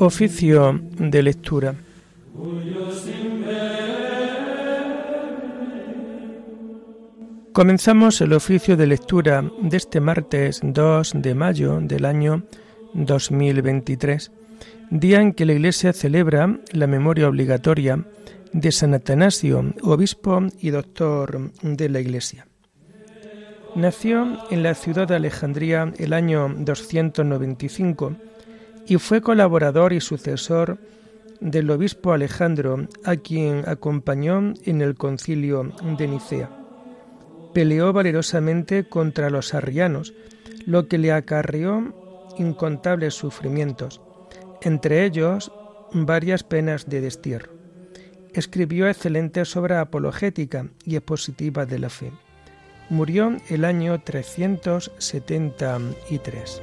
Oficio de lectura. Comenzamos el oficio de lectura de este martes 2 de mayo del año 2023, día en que la Iglesia celebra la memoria obligatoria de San Atanasio, obispo y doctor de la Iglesia. Nació en la ciudad de Alejandría el año 295 y fue colaborador y sucesor del obispo Alejandro, a quien acompañó en el concilio de Nicea. Peleó valerosamente contra los arrianos, lo que le acarreó incontables sufrimientos, entre ellos varias penas de destierro. Escribió excelentes obras apologética y expositiva de la fe. Murió el año 373.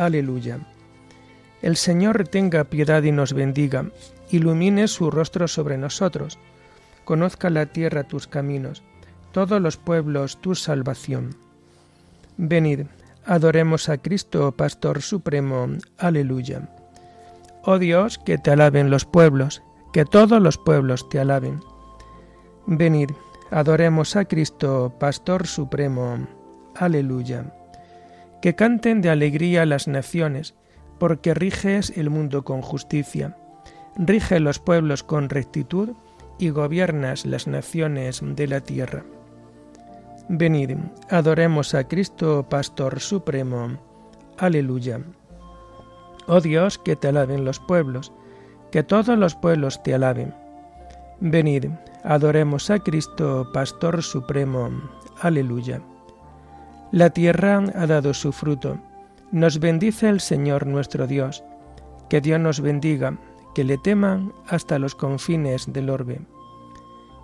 Aleluya. El Señor tenga piedad y nos bendiga, ilumine su rostro sobre nosotros, conozca la tierra tus caminos, todos los pueblos tu salvación. Venid, adoremos a Cristo, Pastor Supremo. Aleluya. Oh Dios, que te alaben los pueblos, que todos los pueblos te alaben. Venid, adoremos a Cristo, Pastor Supremo. Aleluya que canten de alegría las naciones, porque riges el mundo con justicia, rige los pueblos con rectitud y gobiernas las naciones de la tierra. Venid, adoremos a Cristo, Pastor Supremo. Aleluya. Oh Dios, que te alaben los pueblos, que todos los pueblos te alaben. Venid, adoremos a Cristo, Pastor Supremo. Aleluya. La tierra ha dado su fruto. Nos bendice el Señor nuestro Dios. Que Dios nos bendiga, que le teman hasta los confines del orbe.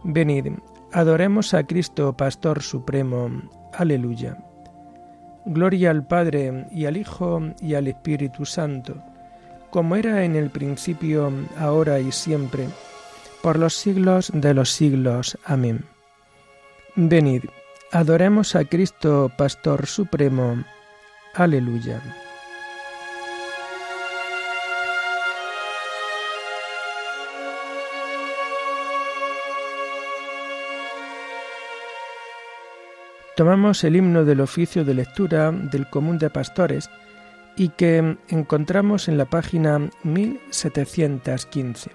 Venid, adoremos a Cristo, Pastor Supremo. Aleluya. Gloria al Padre y al Hijo y al Espíritu Santo, como era en el principio, ahora y siempre, por los siglos de los siglos. Amén. Venid Adoremos a Cristo, Pastor Supremo. Aleluya. Tomamos el himno del oficio de lectura del Común de Pastores y que encontramos en la página 1715.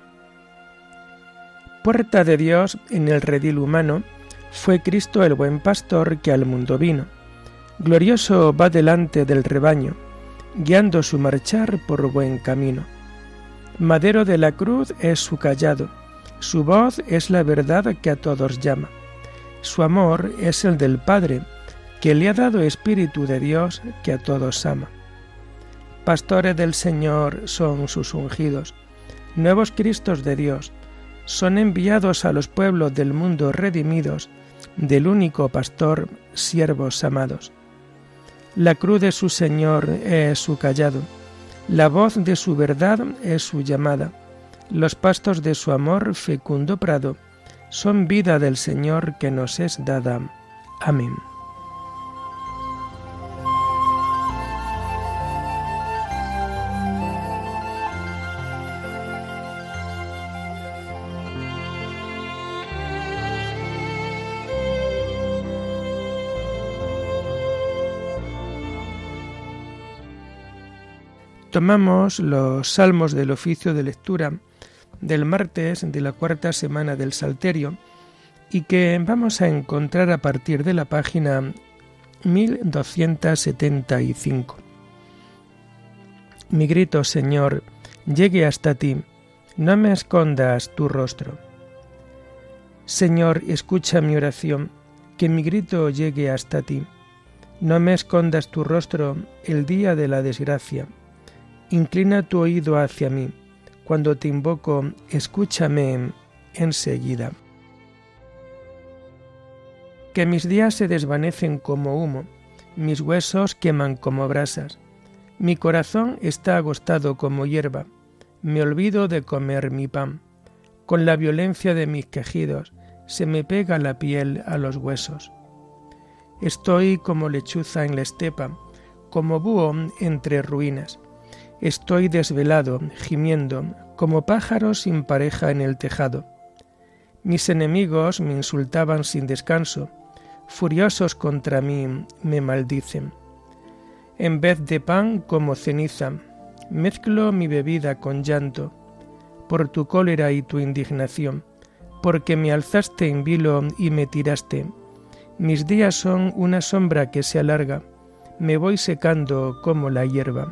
Puerta de Dios en el redil humano, fue Cristo el buen pastor que al mundo vino. Glorioso va delante del rebaño, guiando su marchar por buen camino. Madero de la cruz es su callado, su voz es la verdad que a todos llama. Su amor es el del Padre, que le ha dado Espíritu de Dios que a todos ama. Pastores del Señor son sus ungidos, nuevos Cristos de Dios, son enviados a los pueblos del mundo redimidos del único pastor, siervos amados. La cruz de su Señor es su callado, la voz de su verdad es su llamada, los pastos de su amor fecundo prado, son vida del Señor que nos es dada. Amén. Los salmos del oficio de lectura del martes de la cuarta semana del Salterio y que vamos a encontrar a partir de la página 1275. Mi grito, Señor, llegue hasta ti, no me escondas tu rostro. Señor, escucha mi oración, que mi grito llegue hasta ti. No me escondas tu rostro el día de la desgracia. Inclina tu oído hacia mí. Cuando te invoco, escúchame enseguida. Que mis días se desvanecen como humo, mis huesos queman como brasas. Mi corazón está agostado como hierba. Me olvido de comer mi pan. Con la violencia de mis quejidos se me pega la piel a los huesos. Estoy como lechuza en la estepa, como búho entre ruinas. Estoy desvelado, gimiendo, como pájaro sin pareja en el tejado. Mis enemigos me insultaban sin descanso, furiosos contra mí me maldicen. En vez de pan como ceniza, mezclo mi bebida con llanto, por tu cólera y tu indignación, porque me alzaste en vilo y me tiraste. Mis días son una sombra que se alarga, me voy secando como la hierba.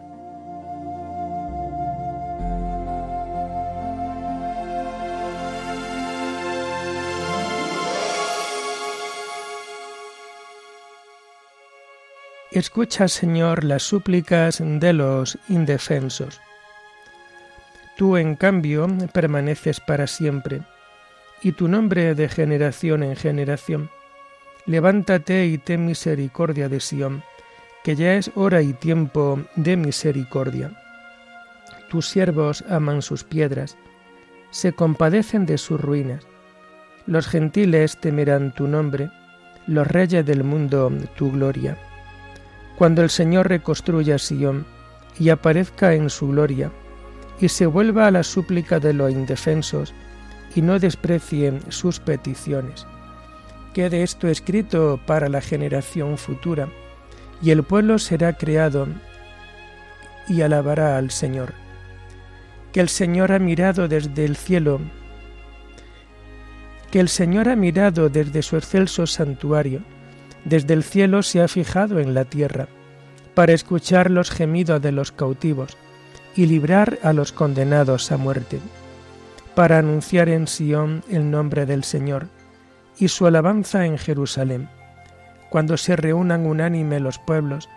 Escucha, Señor, las súplicas de los indefensos. Tú, en cambio, permaneces para siempre, y tu nombre de generación en generación. Levántate y ten misericordia de Sión, que ya es hora y tiempo de misericordia. Tus siervos aman sus piedras, se compadecen de sus ruinas. Los gentiles temerán tu nombre, los reyes del mundo tu gloria. Cuando el Señor reconstruya Sion y aparezca en su gloria, y se vuelva a la súplica de los indefensos, y no desprecie sus peticiones. Quede esto escrito para la generación futura, y el pueblo será creado y alabará al Señor. Que el Señor ha mirado desde el cielo, que el Señor ha mirado desde su excelso santuario, desde el cielo se ha fijado en la tierra, para escuchar los gemidos de los cautivos y librar a los condenados a muerte, para anunciar en Sión el nombre del Señor y su alabanza en Jerusalén, cuando se reúnan unánime los pueblos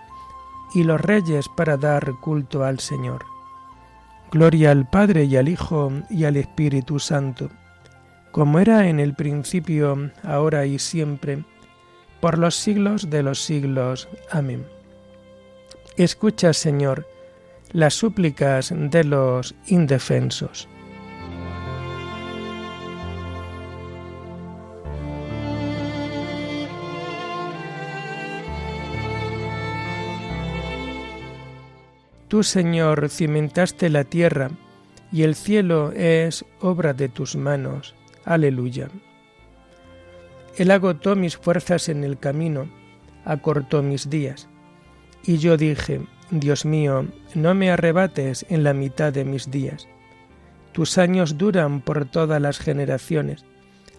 y los reyes para dar culto al Señor. Gloria al Padre y al Hijo y al Espíritu Santo, como era en el principio, ahora y siempre, por los siglos de los siglos. Amén. Escucha, Señor, las súplicas de los indefensos. Tú, Señor, cimentaste la tierra, y el cielo es obra de tus manos. Aleluya. Él agotó mis fuerzas en el camino, acortó mis días. Y yo dije, Dios mío, no me arrebates en la mitad de mis días. Tus años duran por todas las generaciones.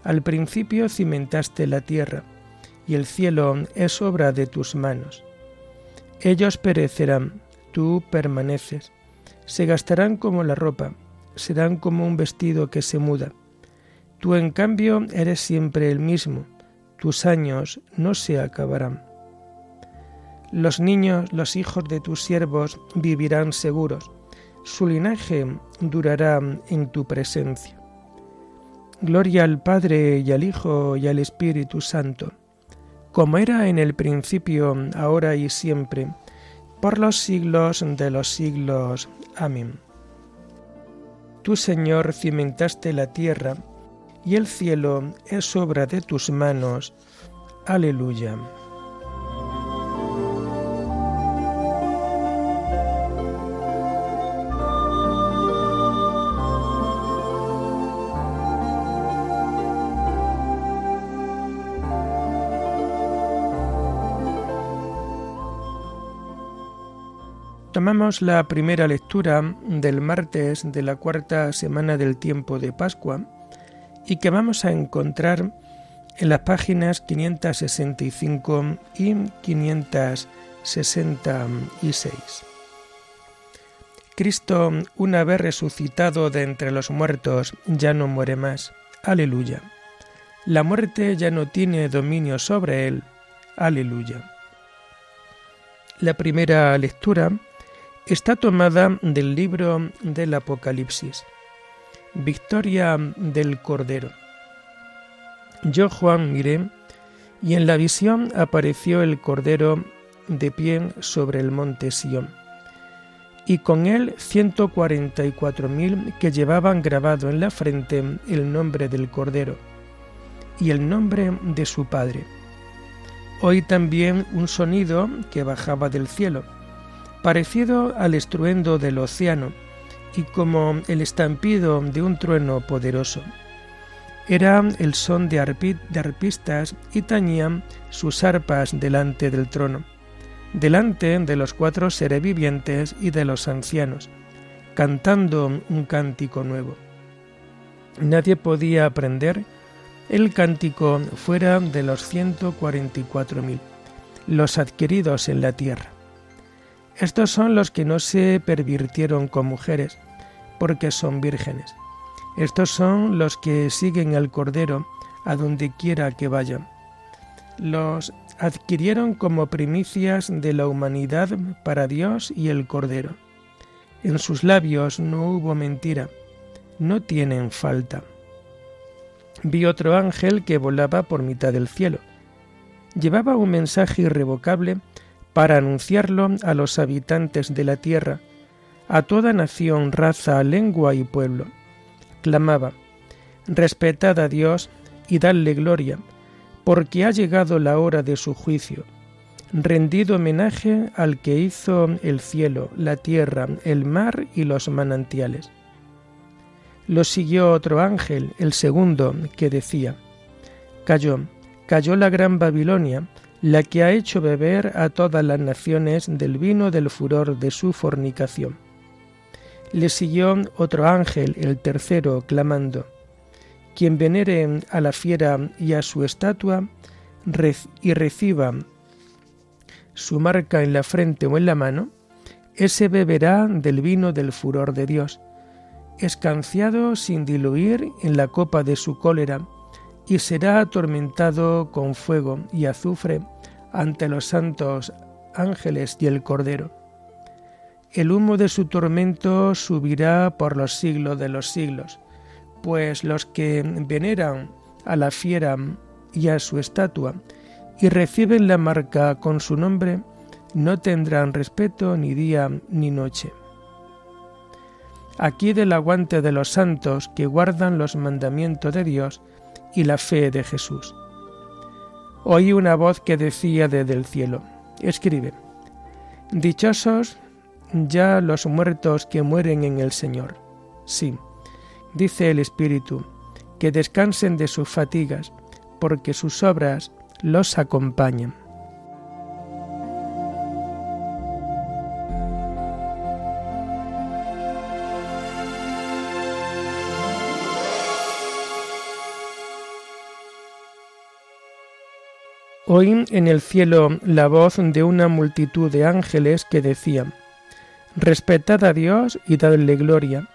Al principio cimentaste la tierra, y el cielo es obra de tus manos. Ellos perecerán, tú permaneces. Se gastarán como la ropa, serán como un vestido que se muda Tú en cambio eres siempre el mismo, tus años no se acabarán. Los niños, los hijos de tus siervos vivirán seguros, su linaje durará en tu presencia. Gloria al Padre y al Hijo y al Espíritu Santo, como era en el principio, ahora y siempre, por los siglos de los siglos. Amén. Tú, Señor, cimentaste la tierra, y el cielo es obra de tus manos. Aleluya. Tomamos la primera lectura del martes de la cuarta semana del tiempo de Pascua y que vamos a encontrar en las páginas 565 y 566. Cristo, una vez resucitado de entre los muertos, ya no muere más. Aleluya. La muerte ya no tiene dominio sobre él. Aleluya. La primera lectura está tomada del libro del Apocalipsis. Victoria del Cordero. Yo Juan miré, y en la visión apareció el Cordero de pie sobre el monte Sión, y con él ciento cuarenta y cuatro mil que llevaban grabado en la frente el nombre del Cordero y el nombre de su Padre. Oí también un sonido que bajaba del cielo parecido al estruendo del océano y como el estampido de un trueno poderoso. Era el son de, arpistas y tañían sus arpas delante del trono, delante de los cuatro seres vivientes y de los ancianos, cantando un cántico nuevo. Nadie podía aprender el cántico fuera de los ciento cuarenta y cuatro mil, los adquiridos en la tierra. Estos son los que no se pervirtieron con mujeres, porque son vírgenes. Estos son los que siguen al Cordero a donde quiera que vayan. Los adquirieron como primicias de la humanidad para Dios y el Cordero. En sus labios no hubo mentira, no tienen falta. Vi otro ángel que volaba por mitad del cielo. Llevaba un mensaje irrevocable para anunciarlo a los habitantes de la tierra, a toda nación, raza, lengua y pueblo. Clamaba, Respetad a Dios y dadle gloria, porque ha llegado la hora de su juicio. Rendid homenaje al que hizo el cielo, la tierra, el mar y los manantiales. Lo siguió otro ángel, el segundo, que decía, Cayó, cayó la gran Babilonia, la que ha hecho beber a todas las naciones del vino del furor de su fornicación. Le siguió otro ángel, el tercero, clamando, Quien venere a la fiera y a su estatua y reciba su marca en la frente o en la mano, ese beberá del vino del furor de Dios, escanciado sin diluir en la copa de su cólera, y será atormentado con fuego y azufre ante los santos ángeles y el Cordero. El humo de su tormento subirá por los siglos de los siglos, pues los que veneran a la fiera y a su estatua y reciben la marca con su nombre, no tendrán respeto ni día ni noche. Aquí del aguante de los santos que guardan los mandamientos de Dios y la fe de Jesús oí una voz que decía desde el cielo, escribe, Dichosos ya los muertos que mueren en el Señor. Sí, dice el Espíritu, que descansen de sus fatigas, porque sus obras los acompañan. Oí en el cielo la voz de una multitud de ángeles que decían, Respetad a Dios y dadle gloria,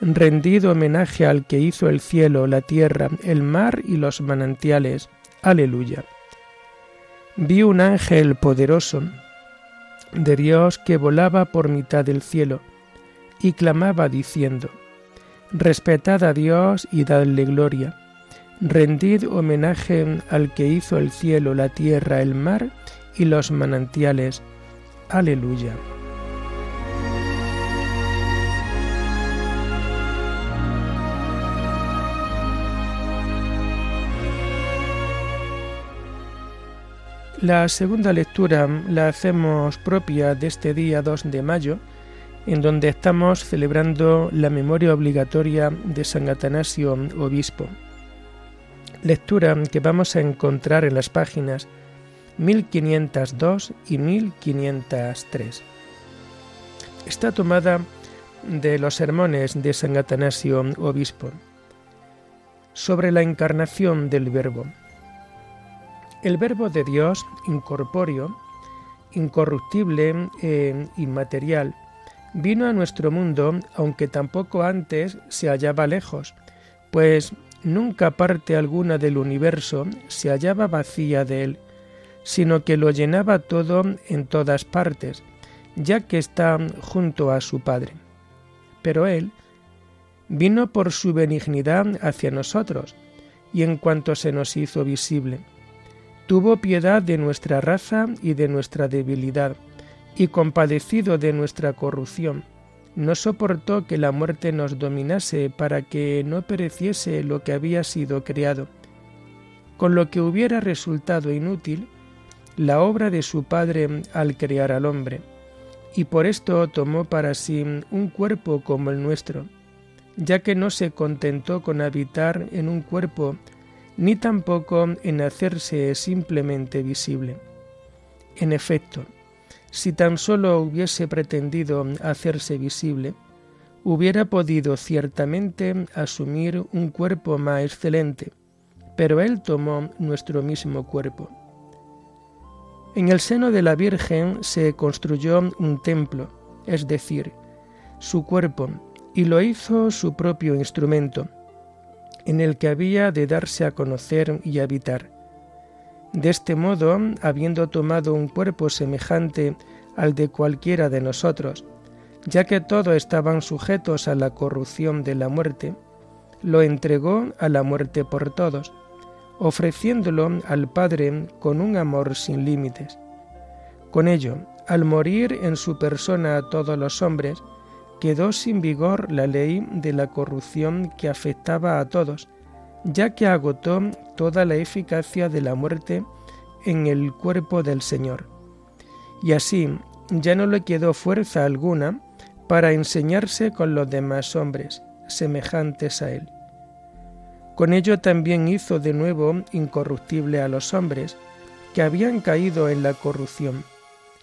rendid homenaje al que hizo el cielo, la tierra, el mar y los manantiales. Aleluya. Vi un ángel poderoso de Dios que volaba por mitad del cielo y clamaba diciendo, Respetad a Dios y dadle gloria Rendid homenaje al que hizo el cielo, la tierra, el mar y los manantiales. Aleluya. La segunda lectura la hacemos propia de este día 2 de mayo, en donde estamos celebrando la memoria obligatoria de San Atanasio, obispo lectura que vamos a encontrar en las páginas 1502 y 1503. está tomada de los sermones de San Atanasio, obispo, sobre la encarnación del Verbo. El Verbo de Dios, incorpóreo, incorruptible e inmaterial, vino a nuestro mundo, aunque tampoco antes se hallaba lejos, pues nunca parte alguna del universo se hallaba vacía de él, sino que lo llenaba todo en todas partes, ya que está junto a su Padre. Pero él vino por su benignidad hacia nosotros, y en cuanto se nos hizo visible, tuvo piedad de nuestra raza y de nuestra debilidad, y compadecido de nuestra corrupción, no soportó que la muerte nos dominase para que no pereciese lo que había sido creado, con lo que hubiera resultado inútil la obra de su Padre al crear al hombre, y por esto tomó para sí un cuerpo como el nuestro, ya que no se contentó con habitar en un cuerpo, ni tampoco en hacerse simplemente visible. En efecto, si tan solo hubiese pretendido hacerse visible, hubiera podido ciertamente asumir un cuerpo más excelente, pero Él tomó nuestro mismo cuerpo. En el seno de la Virgen se construyó un templo, es decir, su cuerpo, y lo hizo su propio instrumento, en el que había de darse a conocer y habitar. De este modo, habiendo tomado un cuerpo semejante al de cualquiera de nosotros, ya que todos estaban sujetos a la corrupción de la muerte, lo entregó a la muerte por todos, ofreciéndolo al Padre con un amor sin límites. Con ello, al morir en su persona a todos los hombres, quedó sin vigor la ley de la corrupción que afectaba a todos, ya que agotó toda la eficacia de la muerte en el cuerpo del Señor. Y así ya no le quedó fuerza alguna para enseñarse con los demás hombres, semejantes a él. Con ello también hizo de nuevo incorruptible a los hombres, que habían caído en la corrupción,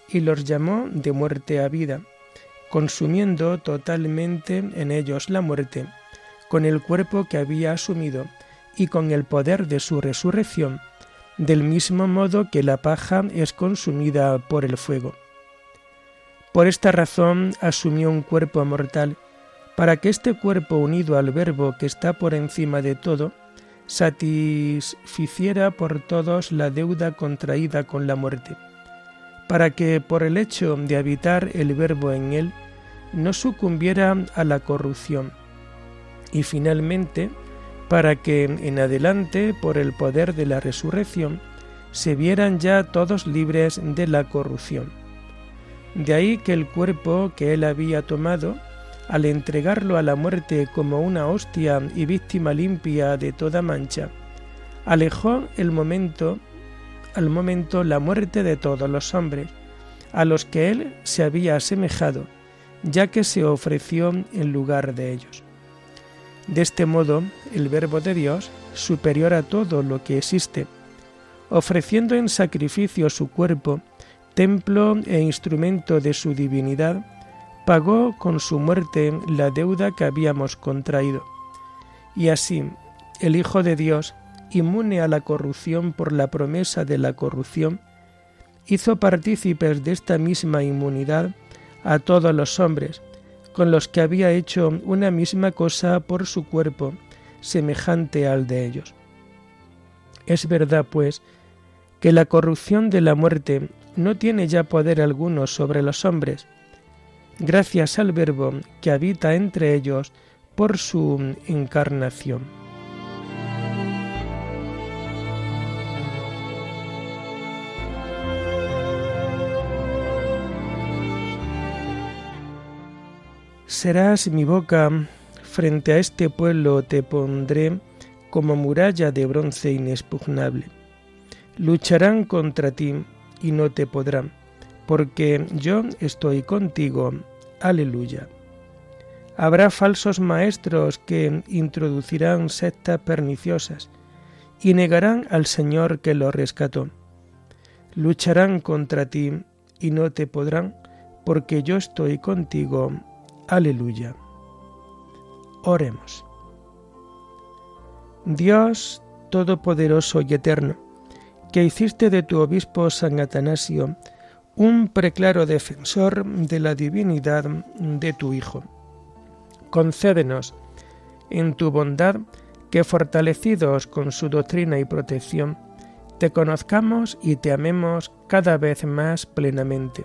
y los llamó de muerte a vida, consumiendo totalmente en ellos la muerte, con el cuerpo que había asumido y con el poder de su resurrección, del mismo modo que la paja es consumida por el fuego. Por esta razón asumió un cuerpo mortal, para que este cuerpo unido al Verbo que está por encima de todo, satisficiera por todos la deuda contraída con la muerte, para que por el hecho de habitar el Verbo en él, no sucumbiera a la corrupción, y finalmente para que en adelante, por el poder de la resurrección, se vieran ya todos libres de la corrupción. De ahí que el cuerpo que él había tomado, al entregarlo a la muerte como una hostia y víctima limpia de toda mancha, alejó el momento, al momento la muerte de todos los hombres, a los que él se había asemejado, ya que se ofreció en lugar de ellos. De este modo, el Verbo de Dios, superior a todo lo que existe, ofreciendo en sacrificio su cuerpo, templo e instrumento de su divinidad, pagó con su muerte la deuda que habíamos contraído. Y así, el Hijo de Dios, inmune a la corrupción por la promesa de la corrupción, hizo partícipes de esta misma inmunidad a todos los hombres, con los que había hecho una misma cosa por su cuerpo, semejante al de ellos. Es verdad, pues, que la corrupción de la muerte no tiene ya poder alguno sobre los hombres, gracias al Verbo que habita entre ellos por su encarnación. Serás mi boca, frente a este pueblo te pondré como muralla de bronce inexpugnable. Lucharán contra ti y no te podrán, porque yo estoy contigo. Aleluya. Habrá falsos maestros que introducirán sectas perniciosas y negarán al Señor que los rescató. Lucharán contra ti y no te podrán, porque yo estoy contigo. Aleluya. Oremos. Dios Todopoderoso y Eterno, que hiciste de tu obispo San Atanasio un preclaro defensor de la divinidad de tu Hijo. Concédenos, en tu bondad, que fortalecidos con su doctrina y protección, te conozcamos y te amemos cada vez más plenamente.